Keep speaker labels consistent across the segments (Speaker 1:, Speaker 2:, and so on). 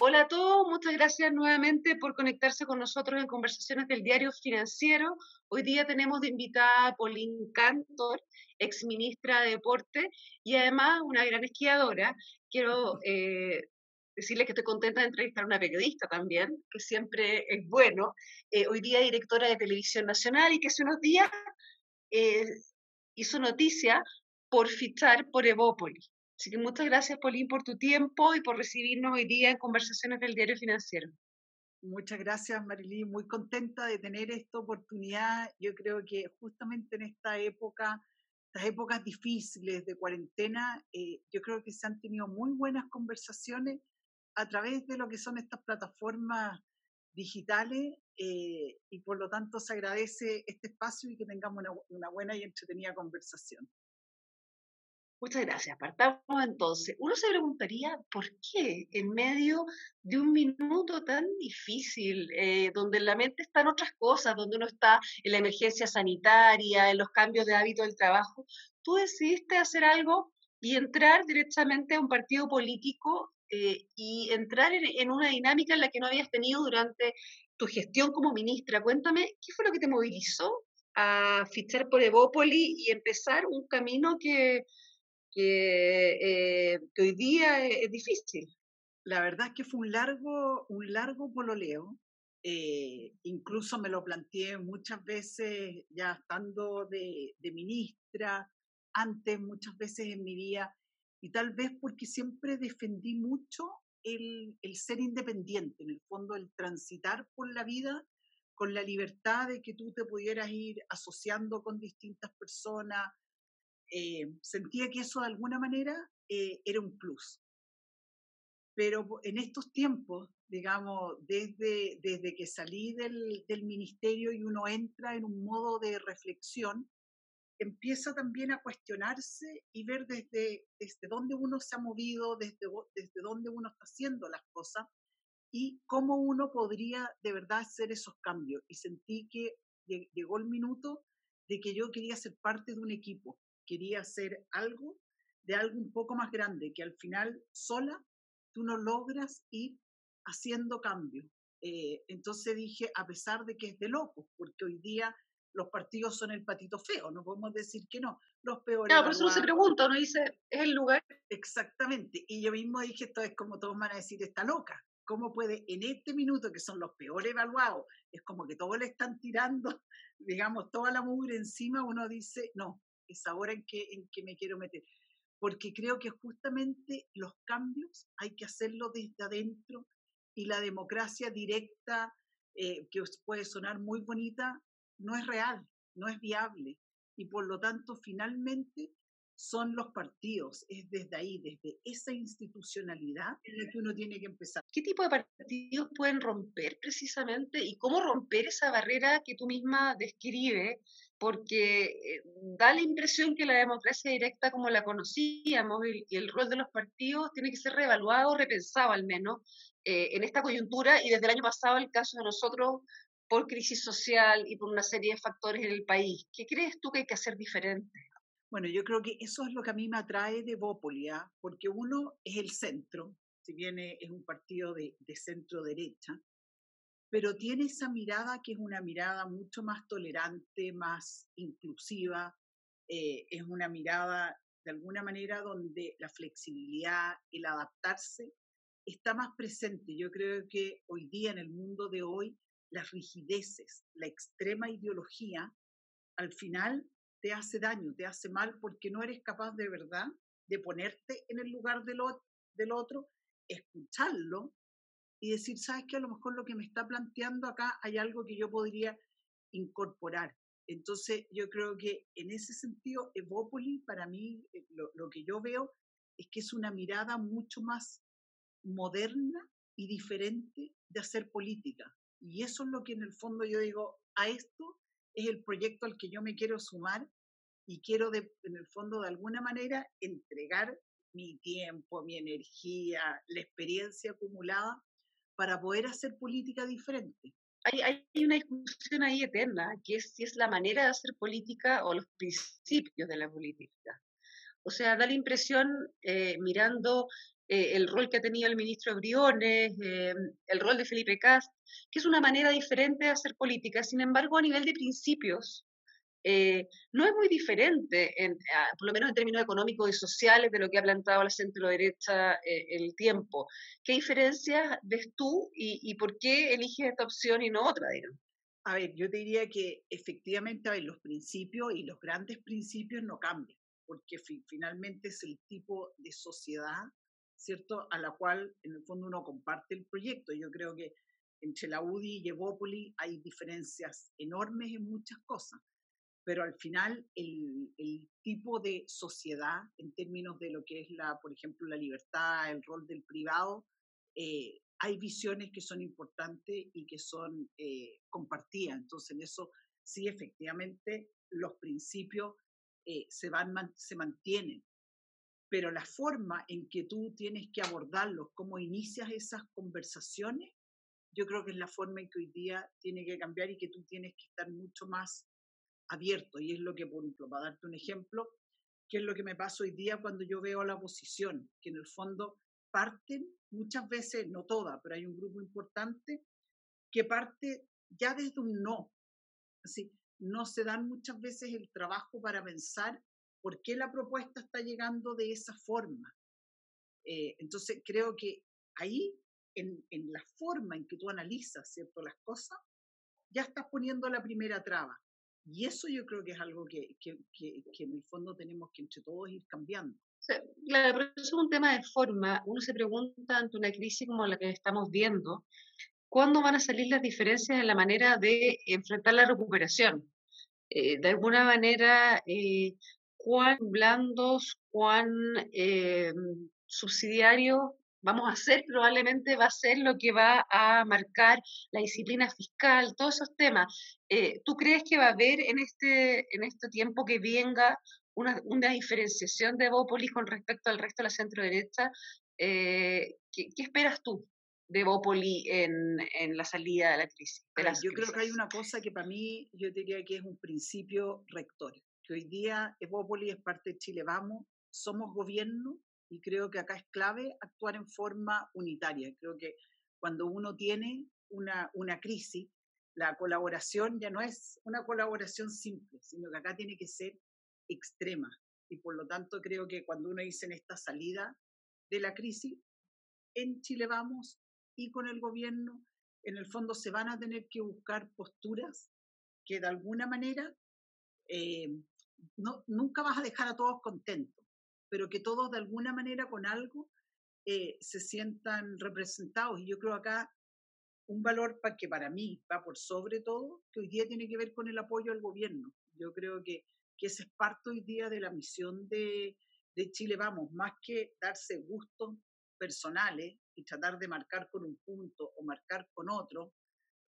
Speaker 1: Hola a todos, muchas gracias nuevamente por conectarse con nosotros en conversaciones del diario financiero. Hoy día tenemos de invitada a Pauline Cantor, ex ministra de Deporte y además una gran esquiadora. Quiero eh, decirle que estoy contenta de entrevistar a una periodista también, que siempre es bueno. Eh, hoy día directora de Televisión Nacional y que hace unos días eh, hizo noticia por fichar por Evópoli. Así que muchas gracias, Paulín, por tu tiempo y por recibirnos hoy día en conversaciones del diario financiero.
Speaker 2: Muchas gracias, Marilí. Muy contenta de tener esta oportunidad. Yo creo que justamente en esta época, estas épocas difíciles de cuarentena, eh, yo creo que se han tenido muy buenas conversaciones a través de lo que son estas plataformas digitales eh, y por lo tanto se agradece este espacio y que tengamos una buena y entretenida conversación.
Speaker 1: Muchas gracias. Partamos entonces. Uno se preguntaría por qué en medio de un minuto tan difícil, eh, donde la mente está en otras cosas, donde uno está en la emergencia sanitaria, en los cambios de hábito del trabajo, tú decidiste hacer algo y entrar directamente a un partido político eh, y entrar en, en, una dinámica en la que no habías tenido durante tu gestión como ministra. Cuéntame, ¿qué fue lo que te movilizó a fichar por Evópoli y empezar un camino que que, eh, que hoy día es, difícil.
Speaker 2: La verdad es que fue un largo, un largo pololeo. Eh, incluso me lo planteé muchas veces ya estando de, de, ministra, antes muchas veces en mi vida, y tal vez porque siempre defendí mucho el, el ser independiente, en el fondo el transitar por la vida con la libertad de que tú te pudieras ir asociando con distintas personas, eh, sentía que eso de alguna manera eh, era un plus. Pero en estos tiempos, digamos, desde, desde que salí del, del ministerio y uno entra en un modo de reflexión, empieza también a cuestionarse y ver desde, desde dónde uno se ha movido, desde, desde dónde uno está haciendo las cosas y cómo uno podría de verdad hacer esos cambios. Y sentí que llegó el minuto de que yo quería ser parte de un equipo, quería hacer algo de algo un poco más grande, que al final sola tú no logras ir haciendo cambios. Eh, entonces dije, a pesar de que es de locos, porque hoy día los partidos son el patito feo, no podemos decir que no, los peores.
Speaker 1: Claro, por eso uno se pregunta, uno dice, ¿es el lugar?
Speaker 2: Exactamente, y yo mismo dije, esto es como todos van a decir, está loca. ¿Cómo puede en este minuto, que son los peores evaluados, es como que todos le están tirando, digamos, toda la mugre encima, uno dice, no, es ahora en que, en que me quiero meter. Porque creo que justamente los cambios hay que hacerlo desde adentro y la democracia directa, eh, que puede sonar muy bonita, no es real, no es viable. Y por lo tanto, finalmente, son los partidos, es desde ahí, desde esa institucionalidad en la que uno tiene que empezar.
Speaker 1: ¿Qué tipo de partidos pueden romper precisamente y cómo romper esa barrera que tú misma describes porque eh, da la impresión que la democracia directa como la conocíamos y, el rol de los partidos tiene que ser reevaluado, repensado al menos, eh, en esta coyuntura y desde el año pasado el caso de nosotros por crisis social y por una serie de factores en el país. ¿Qué crees tú que hay que hacer diferente?
Speaker 2: Bueno, yo creo que eso es lo que a mí me atrae de Bópolia, ¿ah? porque uno es el centro, si bien es un partido de, de centro derecha, pero tiene esa mirada que es una mirada mucho más tolerante, más inclusiva, eh, es una mirada de alguna manera donde la flexibilidad, el adaptarse, está más presente. Yo creo que hoy día, en el mundo de hoy, las rigideces, la extrema ideología, al final te hace daño, te hace mal porque no eres capaz de verdad de ponerte en el lugar del, del otro, escucharlo y decir, ¿sabes qué? A lo mejor lo que me está planteando acá hay algo que yo podría incorporar. Entonces, yo creo que en ese sentido, Evópoli, para mí, eh, lo que yo veo es que es una mirada mucho más moderna y diferente de hacer política. Y eso es lo que en el fondo yo digo, a esto es el proyecto al que yo me quiero sumar y quiero de, en el fondo de alguna manera entregar mi tiempo, mi energía, la experiencia acumulada para poder hacer política diferente.
Speaker 1: Hay, hay, una discusión ahí eterna, que es si es la manera de hacer política o los principios de la política. O sea, da la impresión, eh, mirando eh, el rol que ha tenido el ministro Briones, eh, el rol de Felipe Cast, que es una manera diferente de hacer política. Sin embargo, a nivel de principios, eh, no es muy diferente, en, por lo menos en términos económicos y sociales, de lo que ha planteado la centro-derecha el tiempo. ¿Qué diferencias ves tú y, por qué eliges esta opción y no otra, digamos?
Speaker 2: A ver, yo te diría que efectivamente los principios y los grandes principios no cambian, porque finalmente es el tipo de sociedad ¿cierto? A la cual en el fondo uno comparte el proyecto. Yo creo que entre la UDI y Evópoli hay diferencias enormes en muchas cosas, pero al final el, el, tipo de sociedad en términos de lo que es la, por ejemplo, la libertad, el rol del privado, eh, hay visiones que son importantes y que son eh, compartidas. Entonces, en eso sí, efectivamente, los principios eh, se, van, se mantienen pero la forma en que tú tienes que abordarlos, cómo inicias esas conversaciones, yo creo que es la forma en que hoy día tiene que cambiar y que tú tienes que estar mucho más abierto. Y es lo que, por ejemplo, para darte un ejemplo, que es lo que me pasa hoy día cuando yo veo a la oposición, que en el fondo parten muchas veces, no todas, pero hay un grupo importante que parte ya desde un no. Así, no se dan muchas veces el trabajo para pensar ¿Por qué la propuesta está llegando de esa forma? Eh, entonces, creo que ahí, en, en, la forma en que tú analizas ¿cierto? las cosas, ya estás poniendo la primera traba. Y eso yo creo que es algo que, que, que, en el fondo tenemos que entre todos ir cambiando.
Speaker 1: Claro, pero eso es un tema de forma. Uno se pregunta ante una crisis como la que estamos viendo, ¿cuándo van a salir las diferencias en la manera de enfrentar la recuperación? Eh, de alguna manera, eh, cuán blandos, cuán eh, subsidiarios vamos a ser, probablemente va a ser lo que va a marcar la disciplina fiscal, todos esos temas. Eh, ¿Tú crees que va a haber en este, en este tiempo que venga una, una diferenciación de Bópolis con respecto al resto de la centro derecha? Eh, ¿qué, esperas tú de Bópoli en, en, la salida de la crisis?
Speaker 2: yo creo que hay una cosa que para mí yo diría que es un principio rector que hoy día Evópoli es parte de Chile Vamos, somos gobierno y creo que acá es clave actuar en forma unitaria. Creo que cuando uno tiene una, una crisis, la colaboración ya no es una colaboración simple, sino que acá tiene que ser extrema. Y por lo tanto creo que cuando uno dice en esta salida de la crisis, en Chile Vamos y con el gobierno, en el fondo se van a tener que buscar posturas que de alguna manera eh, no, nunca vas a dejar a todos contentos, pero que todos de alguna manera con algo eh, se sientan representados. Y yo creo acá un valor para que para mí va por sobre todo, que hoy día tiene que ver con el apoyo al gobierno. Yo creo que, que ese es parte hoy día de la misión de, de Chile Vamos, más que darse gustos personales y tratar de marcar con un punto o marcar con otro,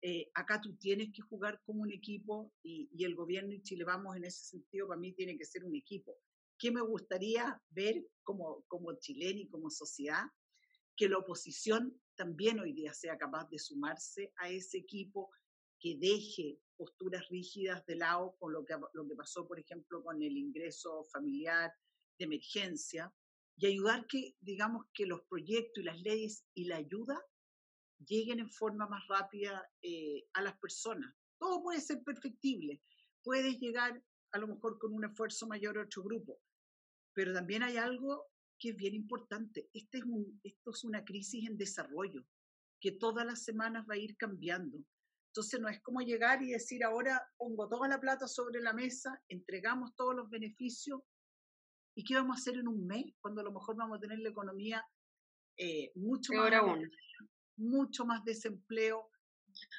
Speaker 2: eh, acá tú tienes que jugar como un equipo y, el gobierno y Chile Vamos en ese sentido para mí tiene que ser un equipo. ¿Qué me gustaría ver como, como chileno y como sociedad? Que la oposición también hoy día sea capaz de sumarse a ese equipo, que deje posturas rígidas de lado con lo que, lo que pasó, por ejemplo, con el ingreso familiar de emergencia y ayudar que, digamos, que los proyectos y las leyes y la ayuda lleguen en forma más rápida eh, a las personas. Todo puede ser perfectible. Puedes llegar a lo mejor con un esfuerzo mayor a otro grupo, pero también hay algo que es bien importante. Este es un, esto es una crisis en desarrollo que todas las semanas va a ir cambiando. Entonces no es como llegar y decir ahora pongo toda la plata sobre la mesa, entregamos todos los beneficios y qué vamos a hacer en un mes cuando a lo mejor vamos a tener la economía eh, mucho más mucho más desempleo.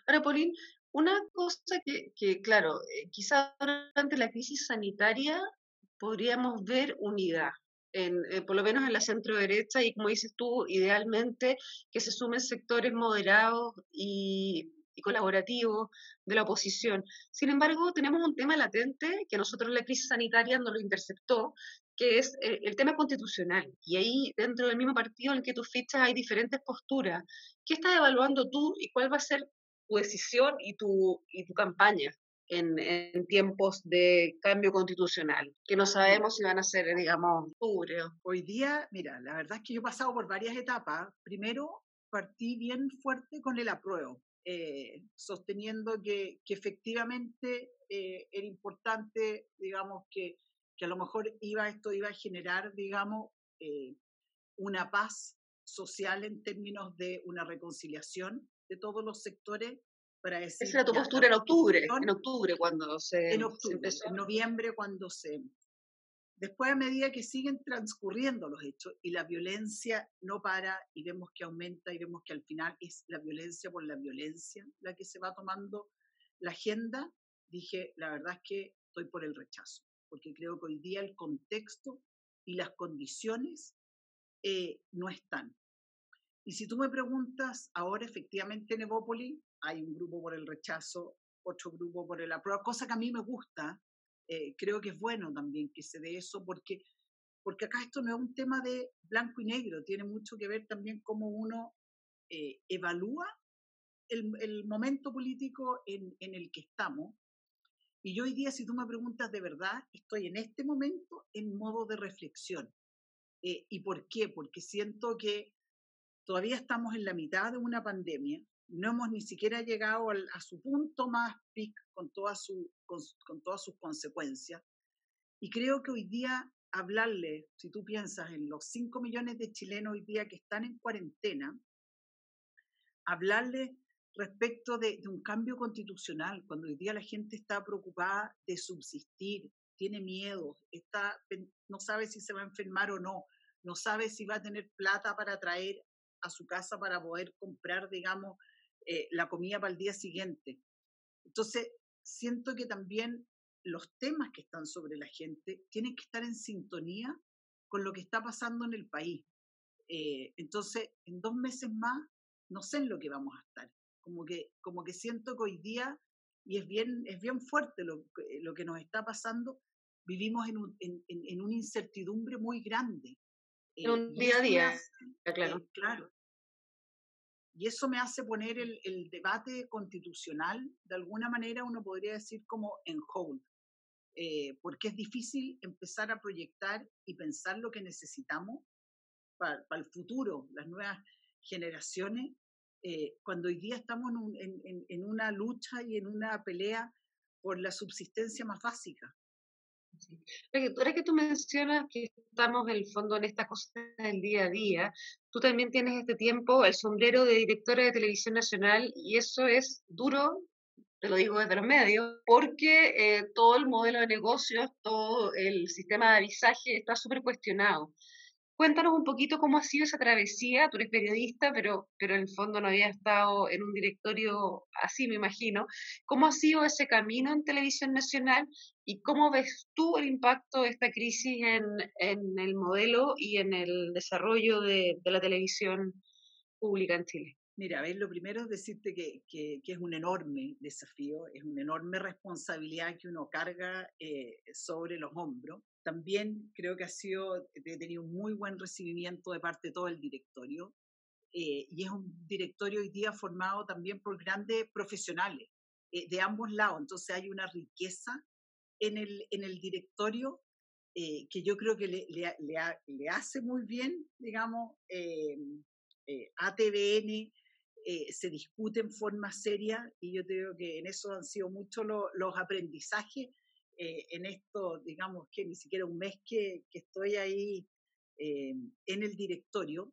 Speaker 1: Ahora, Paulín, una cosa que, que claro, eh, quizás durante la crisis sanitaria podríamos ver unidad, eh, por lo menos en la centro derecha, y como dices tú, idealmente que se sumen sectores moderados y, y colaborativos de la oposición. Sin embargo, tenemos un tema latente que nosotros la crisis sanitaria no lo interceptó, que es eh, el, tema constitucional. Y ahí, dentro del mismo partido en el que tú fichas, hay diferentes posturas. ¿Qué estás evaluando tú y cuál va a ser tu decisión y tu, y tu campaña en, en, tiempos de cambio constitucional, que no sabemos si van a ser, digamos, octubre.
Speaker 2: Hoy día, mira, la verdad es que yo he pasado por varias etapas. Primero, partí bien fuerte con el apruebo, eh, sosteniendo que, que efectivamente eh, era importante, digamos, que, que, a lo mejor iba, esto iba a generar, digamos, eh, una paz social en términos de una reconciliación de todos los sectores para decir...
Speaker 1: Esa era tu postura en octubre, en octubre cuando se...
Speaker 2: En octubre, en noviembre cuando se... Después, a medida que siguen transcurriendo los hechos y la violencia no para y vemos que aumenta y vemos que al final es la violencia por la violencia la que se va tomando la agenda, dije, la verdad es que estoy por el rechazo, porque creo que hoy día el contexto y las condiciones eh, no están. Y si tú me preguntas, ahora efectivamente en Evópolis hay un grupo por el rechazo, otro grupo por el apruebo, cosa que a mí me gusta, eh, creo que es bueno también que se dé eso, porque, porque acá esto no es un tema de blanco y negro, tiene mucho que ver también cómo uno eh, evalúa el, el, momento político en, en, el que estamos. Y yo hoy día, si tú me preguntas de verdad, estoy en este momento en modo de reflexión. Eh, ¿Y por qué? Porque siento que todavía estamos en la mitad de una pandemia, no hemos ni siquiera llegado a su punto más pic con, toda su, con, todas sus consecuencias. Y creo que hoy día hablarle, si tú piensas en los 5 millones de chilenos hoy día que están en cuarentena, hablarle respecto de, un cambio constitucional, cuando hoy día la gente está preocupada de subsistir, tiene miedo, está, no sabe si se va a enfermar o no, no sabe si va a tener plata para traer a su casa para poder comprar, digamos, eh, la comida para el día siguiente. Entonces, siento que también los temas que están sobre la gente tienen que estar en sintonía con lo que está pasando en el país. Eh, entonces, en dos meses más, no sé en lo que vamos a estar. Como que, como que siento que hoy día, y es bien, es bien fuerte lo, lo que nos está pasando, vivimos en, un, en, en una incertidumbre muy grande.
Speaker 1: En un eh, día a día, claro.
Speaker 2: claro. Y eso me hace poner el, el, debate constitucional, de alguna manera uno podría decir como en hold, eh, porque es difícil empezar a proyectar y pensar lo que necesitamos para, para el futuro, las nuevas generaciones, eh, cuando hoy día estamos en, un, en, una lucha y en una pelea por la subsistencia más básica.
Speaker 1: Ahora que tú mencionas que estamos en el fondo en esta cosa del día a día, tú también tienes este tiempo el sombrero de directora de televisión nacional y eso es duro, te lo digo desde los medios, porque eh, todo el modelo de negocios, todo el sistema de avisaje está súper cuestionado. Cuéntanos un poquito cómo ha sido esa travesía, tú eres periodista, pero, pero en el fondo no había estado en un directorio así, me imagino. ¿Cómo ha sido ese camino en televisión nacional y cómo ves tú el impacto de esta crisis en, en el modelo y en el desarrollo de, de, la televisión pública en Chile?
Speaker 2: Mira, a ver, lo primero es decirte que, que, que, es un enorme desafío, es una enorme responsabilidad que uno carga eh, sobre los hombros también creo que ha sido, he tenido un muy buen recibimiento de parte de todo el directorio. Eh, y es un directorio hoy día formado también por grandes profesionales eh, de ambos lados. Entonces hay una riqueza en el, en el directorio eh, que yo creo que le, le, le, le, hace muy bien, digamos, eh, a TVN. se discute en forma seria y yo creo que en eso han sido muchos los, los aprendizajes eh, en esto, digamos que ni siquiera un mes que, que estoy ahí eh, en el directorio,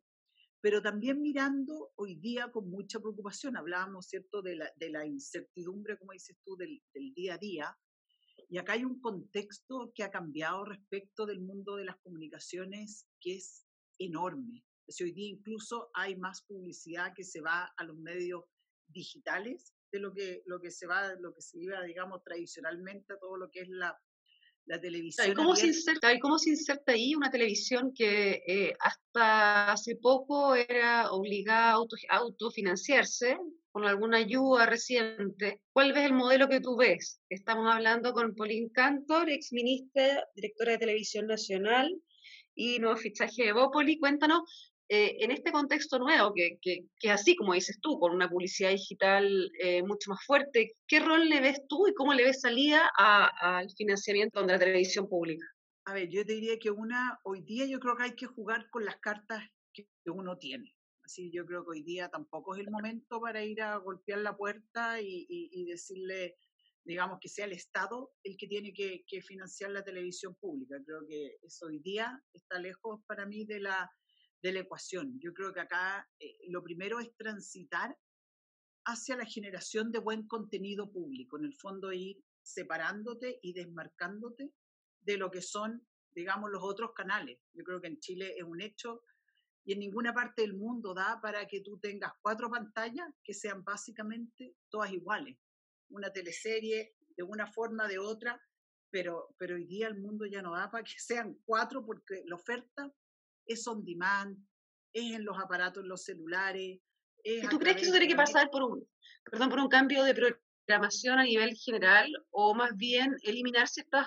Speaker 2: pero también mirando hoy día con mucha preocupación. Hablábamos, ¿cierto?, de la, de la incertidumbre, como dices tú, del, del, día a día. Y acá hay un contexto que ha cambiado respecto del mundo de las comunicaciones que es enorme. Si hoy día incluso hay más publicidad que se va a los medios digitales de lo que, lo que se va, lo que se iba, digamos, tradicionalmente a todo lo que es la, la televisión.
Speaker 1: ¿Y cómo, se inserta, ¿Y cómo se inserta ahí una televisión que eh, hasta hace poco era obligada a auto, autofinanciarse con alguna ayuda reciente? ¿Cuál es el modelo que tú ves? Estamos hablando con Pauline Cantor, ex ministra, directora de Televisión Nacional y nuevo fichaje de Bópoli. Cuéntanos eh, en este contexto nuevo, que, que, así como dices tú, con una publicidad digital eh, mucho más fuerte, ¿qué rol le ves tú y cómo le ves salida al financiamiento de la televisión pública?
Speaker 2: A ver, yo te diría que una, hoy día yo creo que hay que jugar con las cartas que uno tiene. Así yo creo que hoy día tampoco es el momento para ir a golpear la puerta y, decirle, digamos, que sea el Estado el que tiene que, financiar la televisión pública. Creo que eso hoy día está lejos para mí de la, de la ecuación. Yo creo que acá eh, lo primero es transitar hacia la generación de buen contenido público, en el fondo ir separándote y desmarcándote de lo que son, digamos, los otros canales. Yo creo que en Chile es un hecho y en ninguna parte del mundo da para que tú tengas cuatro pantallas que sean básicamente todas iguales. Una teleserie de una forma, de otra, pero, pero hoy día el mundo ya no da para que sean cuatro porque la oferta es on demand, es en los aparatos, en los celulares.
Speaker 1: ¿Y tú crees que eso tiene que pasar por un, perdón, por un cambio de programación a nivel general o más bien eliminar ciertas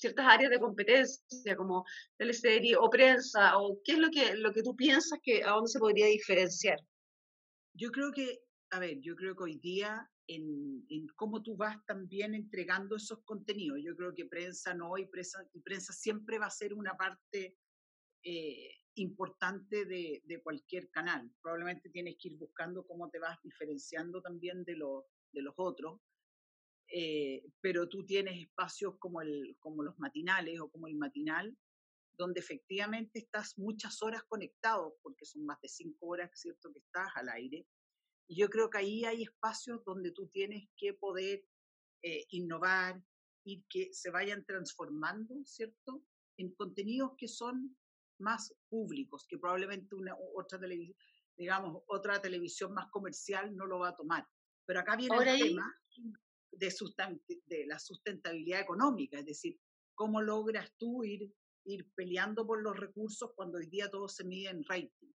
Speaker 1: ciertas áreas de competencia como teleserie o prensa o qué es lo que lo que tú piensas que a dónde se podría diferenciar
Speaker 2: yo creo que a ver yo creo que hoy día en, en cómo tú vas también entregando esos contenidos yo creo que prensa no y prensa, y prensa siempre va a ser una parte eh, importante de, de, cualquier canal probablemente tienes que ir buscando cómo te vas diferenciando también de los de los otros eh, pero tú tienes espacios como, el, como los matinales o como el matinal, donde efectivamente estás muchas horas conectado, porque son más de cinco horas, ¿cierto?, que estás al aire. Y yo creo que ahí hay espacios donde tú tienes que poder eh, innovar y que se vayan transformando, ¿cierto?, en contenidos que son más públicos, que probablemente una otra televisión, digamos, otra televisión más comercial no lo va a tomar. Pero acá viene el tema de, de la sustentabilidad económica, es decir, cómo logras tú ir, ir peleando por los recursos cuando hoy día todo se mide en rating.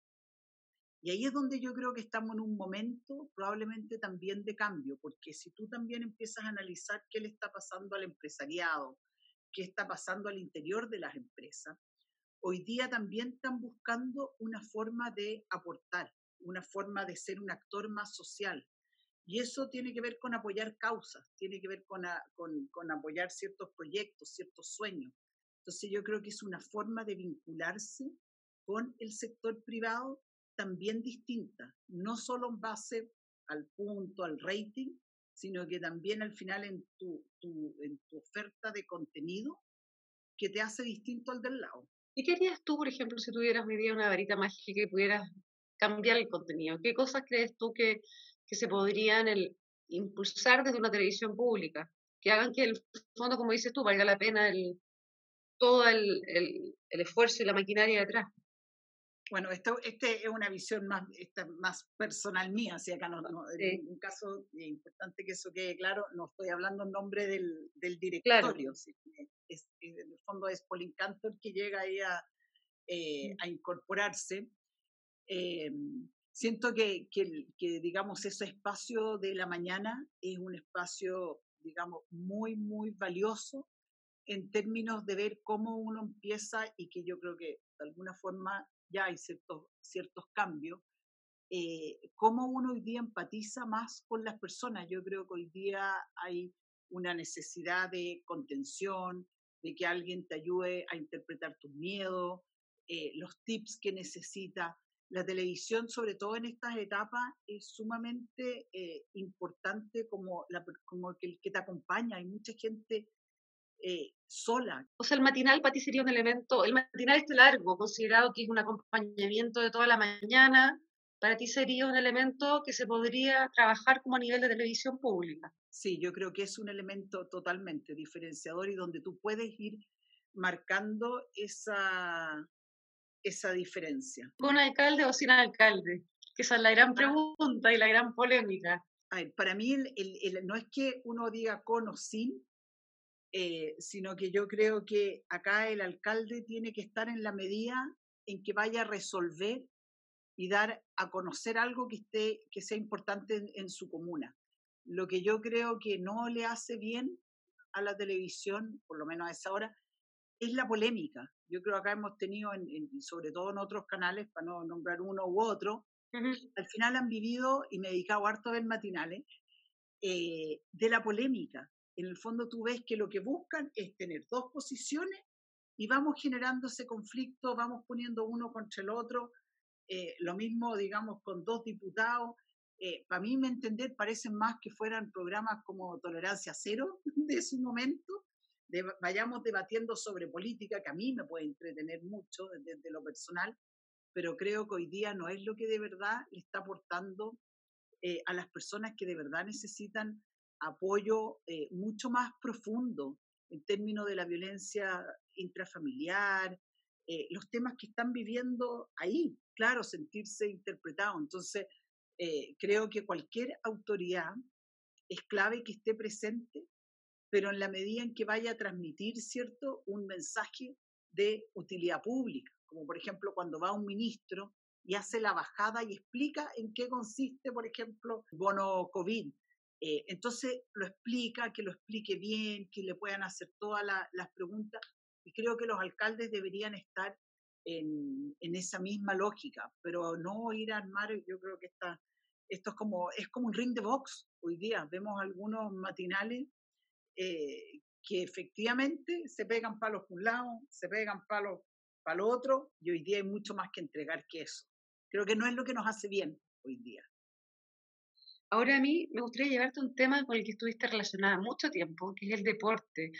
Speaker 2: Y ahí es donde yo creo que estamos en un momento probablemente también de cambio, porque si tú también empiezas a analizar qué le está pasando al empresariado, qué está pasando al interior de las empresas, hoy día también están buscando una forma de aportar, una forma de ser un actor más social, y eso tiene que ver con apoyar causas, tiene que ver con, con, apoyar ciertos proyectos, ciertos sueños. Entonces yo creo que es una forma de vincularse con el sector privado también distinta, no solo en base al punto, al rating, sino que también al final en tu, tu, en tu oferta de contenido que te hace distinto al del lado.
Speaker 1: ¿Y qué harías tú, por ejemplo, si tuvieras hoy día una varita mágica y pudieras cambiar el contenido? ¿Qué cosas crees tú que que se podrían el, impulsar desde una televisión pública, que hagan que el fondo, como dices tú, valga la pena el, todo el, el, esfuerzo y la maquinaria detrás.
Speaker 2: Bueno, esto este es una visión más, esta, más personal mía, si acá no, en un caso importante que eso quede claro, no estoy hablando en nombre del, del directorio, es, en el fondo es Pauline Cantor que llega ahí a, eh, mm. a incorporarse. Eh, siento que, que, digamos, ese espacio de la mañana es un espacio, digamos, muy, muy valioso en términos de ver cómo uno empieza y que yo creo que de alguna forma ya hay ciertos, ciertos cambios, eh, cómo uno hoy día empatiza más con las personas. Yo creo que hoy día hay una necesidad de contención, de que alguien te ayude a interpretar tus miedos, eh, los tips que necesita la televisión, sobre todo en estas etapas, es sumamente eh, importante como, la, como el que te acompaña. Hay mucha gente eh, sola.
Speaker 1: O sea, el matinal para ti sería un elemento, el matinal este largo, considerado que es un acompañamiento de toda la mañana, para ti sería un elemento que se podría trabajar como a nivel de televisión pública.
Speaker 2: Sí, yo creo que es un elemento totalmente diferenciador y donde tú puedes ir marcando esa, esa diferencia?
Speaker 1: ¿Con alcalde o sin alcalde? Que esa es la gran ah. pregunta y la gran polémica.
Speaker 2: para mí el, no es que uno diga con o sin, eh, sino que yo creo que acá el alcalde tiene que estar en la medida en que vaya a resolver y dar a conocer algo que, esté, que sea importante en, en su comuna. Lo que yo creo que no le hace bien a la televisión, por lo menos a esa hora, es la polémica. Yo creo que acá hemos tenido, sobre todo en otros canales, para no nombrar uno u otro, al final han vivido, y me he dedicado harto a ver matinales, eh, de la polémica. En el fondo tú ves que lo que buscan es tener dos posiciones y vamos generando ese conflicto, vamos poniendo uno contra el otro, eh, lo mismo, digamos, con dos diputados. Eh, para mí, me entender, parecen más que fueran programas como Tolerancia Cero de su momento, vayamos debatiendo sobre política, que a mí me puede entretener mucho desde, lo personal, pero creo que hoy día no es lo que de verdad le está aportando eh, a las personas que de verdad necesitan apoyo mucho más profundo en términos de la violencia intrafamiliar, eh, los temas que están viviendo ahí, claro, sentirse interpretado. Entonces, eh, creo que cualquier autoridad es clave que esté presente, pero en la medida en que vaya a transmitir, ¿cierto?, un mensaje de utilidad pública, como por ejemplo cuando va un ministro y hace la bajada y explica en qué consiste, por ejemplo, bono COVID. Eh, entonces lo explica, que lo explique bien, que le puedan hacer todas las preguntas, y creo que los alcaldes deberían estar en, esa misma lógica, pero no ir a armar, yo creo que está, esto es como, es como un ring de box hoy día. Vemos algunos matinales eh, que efectivamente se pegan palos por un lado, se pegan palos para el otro, y hoy día hay mucho más que entregar que eso. Creo que no es lo que nos hace bien hoy día.
Speaker 1: Ahora a mí me gustaría llevarte un tema con el que estuviste relacionada mucho tiempo, que es el deporte.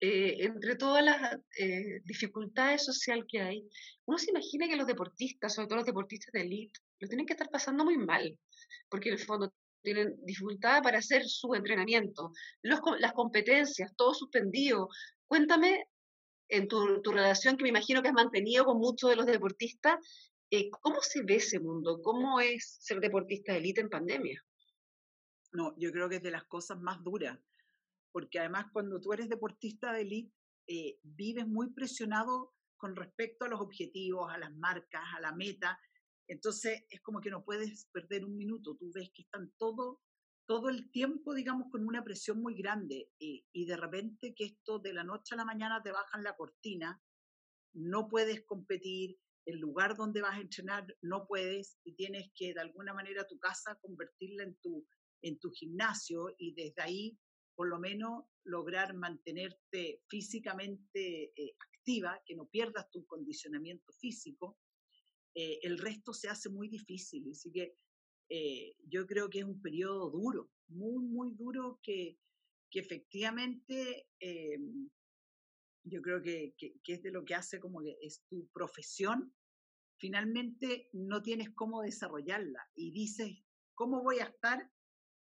Speaker 1: Eh, entre todas las eh, dificultades sociales que hay, uno se imagina que los deportistas, sobre todo los deportistas de élite, lo tienen que estar pasando muy mal, porque en el fondo tienen dificultad para hacer su entrenamiento, las competencias, todo suspendido. Cuéntame, en tu, tu, relación que me imagino que has mantenido con muchos de los deportistas, eh, ¿cómo se ve ese mundo? ¿Cómo es ser deportista de élite en pandemia?
Speaker 2: No, yo creo que es de las cosas más duras porque además cuando tú eres deportista de élite, eh, vives muy presionado con respecto a los objetivos, a las marcas, a la meta. Entonces es como que no puedes perder un minuto. Tú ves que están todo, todo el tiempo, digamos, con una presión muy grande y, y de repente que esto de la noche a la mañana te bajan la cortina, no puedes competir, el lugar donde vas a entrenar no puedes y tienes que de alguna manera tu casa convertirla en tu, en tu gimnasio y desde ahí por lo menos lograr mantenerte físicamente eh, activa, que no pierdas tu condicionamiento físico, eh, el resto se hace muy difícil. Así que eh, yo creo que es un periodo duro, muy, muy duro, que, que efectivamente yo creo que, que, que, es de lo que hace como que es tu profesión, finalmente no tienes cómo desarrollarla y dices, ¿cómo voy a estar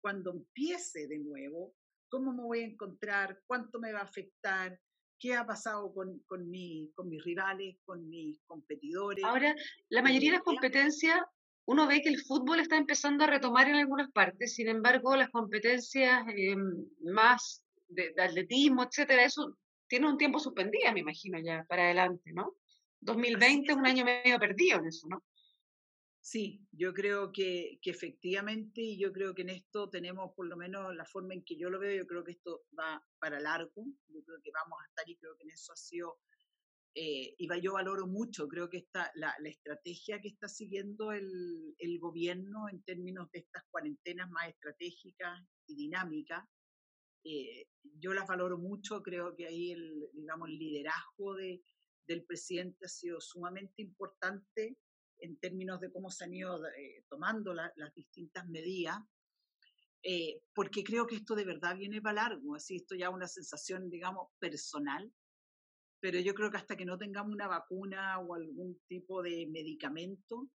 Speaker 2: cuando empiece de nuevo cómo me voy a encontrar, cuánto me va a afectar, qué ha pasado con, con, mi, con mis rivales, con mis competidores.
Speaker 1: Ahora, la mayoría de las competencias, uno ve que el fútbol está empezando a retomar en algunas partes, sin embargo, las competencias eh, más de, de, atletismo, etcétera, eso tiene un tiempo suspendido, me imagino, ya para adelante, ¿no? 2020 es un año medio perdido en eso, ¿no?
Speaker 2: Sí, yo creo que, efectivamente, y yo creo que en esto tenemos por lo menos la forma en que yo lo veo, yo creo que esto va para largo, yo creo que vamos a estar y creo que en eso ha sido, eh, y yo valoro mucho, creo que esta, la, la estrategia que está siguiendo el, el, gobierno en términos de estas cuarentenas más estratégicas y dinámicas, eh, yo las valoro mucho, creo que ahí el, digamos, el liderazgo de, del presidente ha sido sumamente importante en términos de cómo se han ido eh, tomando las distintas medidas, eh, porque creo que esto de verdad viene para largo, así esto ya es una sensación, digamos, personal, pero yo creo que hasta que no tengamos una vacuna o algún tipo de medicamento,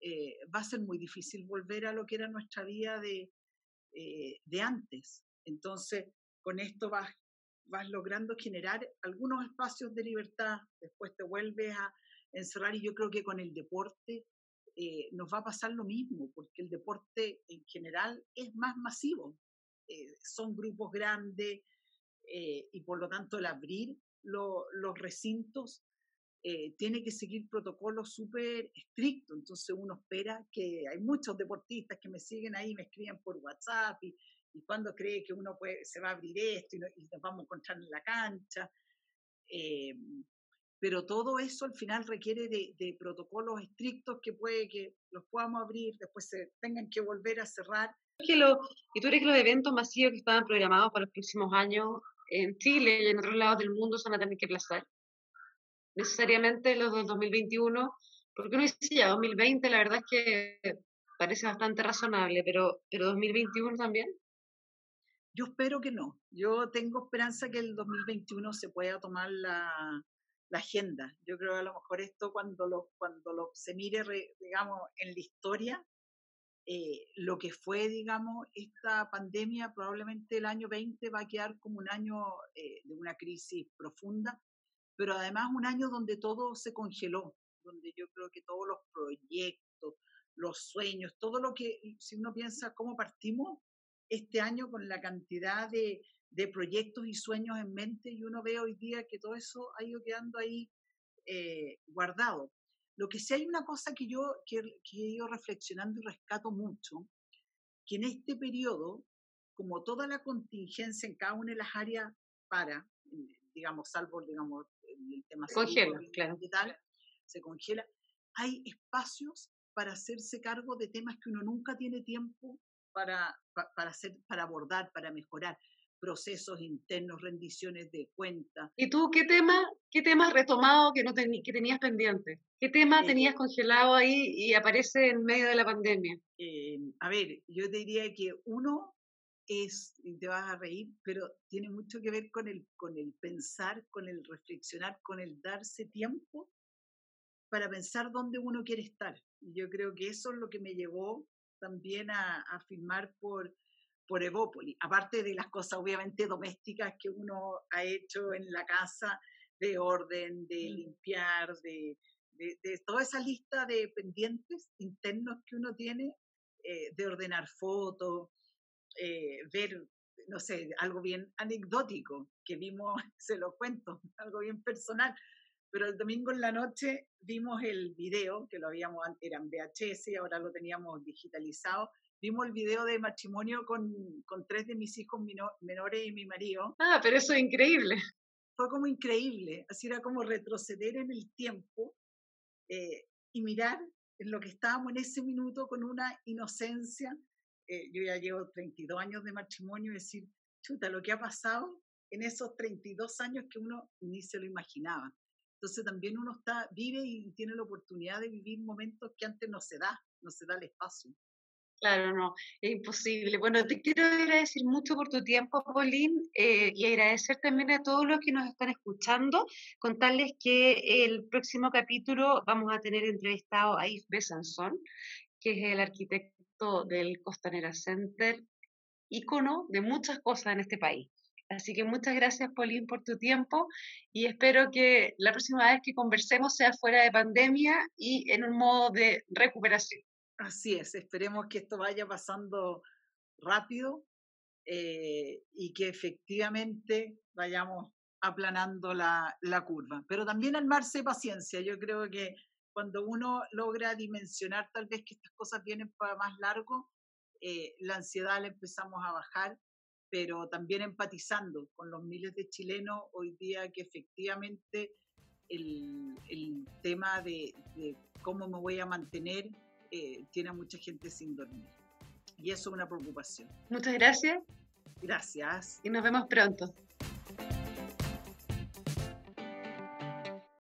Speaker 2: eh, va a ser muy difícil volver a lo que era nuestra vida de, de antes. Entonces, con esto vas, vas logrando generar algunos espacios de libertad, después te vuelves a, encerrar y yo creo que con el deporte eh, nos va a pasar lo mismo, porque el deporte en general es más masivo, eh, son grupos grandes eh, y por lo tanto el abrir los recintos tiene que seguir protocolos súper estrictos, entonces uno espera que hay muchos deportistas que me siguen ahí, me escriben por WhatsApp y, cuando cree que uno puede, se va a abrir esto y, y nos vamos a encontrar en la cancha. Eh, pero todo eso al final requiere de, protocolos estrictos que puede que los podamos abrir, después se tengan que volver a cerrar.
Speaker 1: ¿Y tú crees que los eventos masivos que estaban programados para los próximos años en Chile y en otros lados del mundo se van a tener que aplazar? Necesariamente los del 2021, porque uno dice ya 2020, la verdad es que parece bastante razonable, pero, pero 2021 también.
Speaker 2: Yo espero que no. Yo tengo esperanza que el 2021 se pueda tomar la, la agenda. Yo creo que a lo mejor esto cuando lo, cuando lo, se mire, digamos, en la historia, eh, lo que fue, digamos, esta pandemia, probablemente el año 20 va a quedar como un año eh, de una crisis profunda, pero además un año donde todo se congeló, donde yo creo que todos los proyectos, los sueños, todo lo que, si uno piensa cómo partimos este año con la cantidad de, de proyectos y sueños en mente y uno ve hoy día que todo eso ha ido quedando ahí eh, guardado. Lo que sí hay una cosa que yo que, que he ido reflexionando y rescato mucho, que en este periodo, como toda la contingencia en cada una de las áreas para, digamos, salvo digamos, el tema
Speaker 1: congela, claro.
Speaker 2: tal, se congela, hay espacios para hacerse cargo de temas que uno nunca tiene tiempo para, para, hacer, para abordar, para mejorar procesos internos, rendiciones de cuentas.
Speaker 1: ¿Y tú qué tema, qué tema has retomado que, no que tenías pendiente? ¿Qué tema eh, tenías congelado ahí y aparece en medio de la pandemia?
Speaker 2: Eh, a ver, yo te diría que uno es, y te vas a reír, pero tiene mucho que ver con el, con el pensar, con el reflexionar, con el darse tiempo para pensar dónde uno quiere estar. Y yo creo que eso es lo que me llevó también a, a firmar por, por Evópolis, aparte de las cosas obviamente domésticas que uno ha hecho en la casa, de orden, de mm. limpiar, de, de, toda esa lista de pendientes internos que uno tiene, eh, de ordenar fotos, eh, ver, no sé, algo bien anecdótico que vimos, se lo cuento, algo bien personal. Pero el domingo en la noche vimos el video, que lo habíamos, eran VHS y ahora lo teníamos digitalizado, vimos el video de matrimonio con, con tres de mis hijos menores y mi marido.
Speaker 1: Ah, pero eso es increíble.
Speaker 2: Fue como increíble, así era como retroceder en el tiempo eh, y mirar en lo que estábamos en ese minuto con una inocencia. Eh, yo ya llevo 32 años de matrimonio y decir, chuta, lo que ha pasado en esos 32 años que uno ni se lo imaginaba. Entonces también uno está, vive y tiene la oportunidad de vivir momentos que antes no se da, no se da el espacio.
Speaker 1: Claro, no, es imposible. Bueno, te quiero agradecer mucho por tu tiempo, Pauline, eh, y agradecer también a todos los que nos están escuchando, contarles que el próximo capítulo vamos a tener entrevistado a Yves Besanzón, que es el arquitecto del Costanera Center, ícono de muchas cosas en este país. Así que muchas gracias, Pauline, por tu tiempo y espero que la próxima vez que conversemos sea fuera de pandemia y en un modo de recuperación.
Speaker 2: Así es, esperemos que esto vaya pasando rápido eh, y que efectivamente vayamos aplanando la, la, curva. Pero también armarse paciencia. Yo creo que cuando uno logra dimensionar tal vez que estas cosas vienen para más largo, eh, la ansiedad la empezamos a bajar, pero también empatizando con los miles de chilenos hoy día que efectivamente el, el tema de, de cómo me voy a mantener eh, tiene a mucha gente sin dormir. Y eso es una preocupación.
Speaker 1: Muchas gracias.
Speaker 2: Gracias.
Speaker 1: Y nos vemos pronto.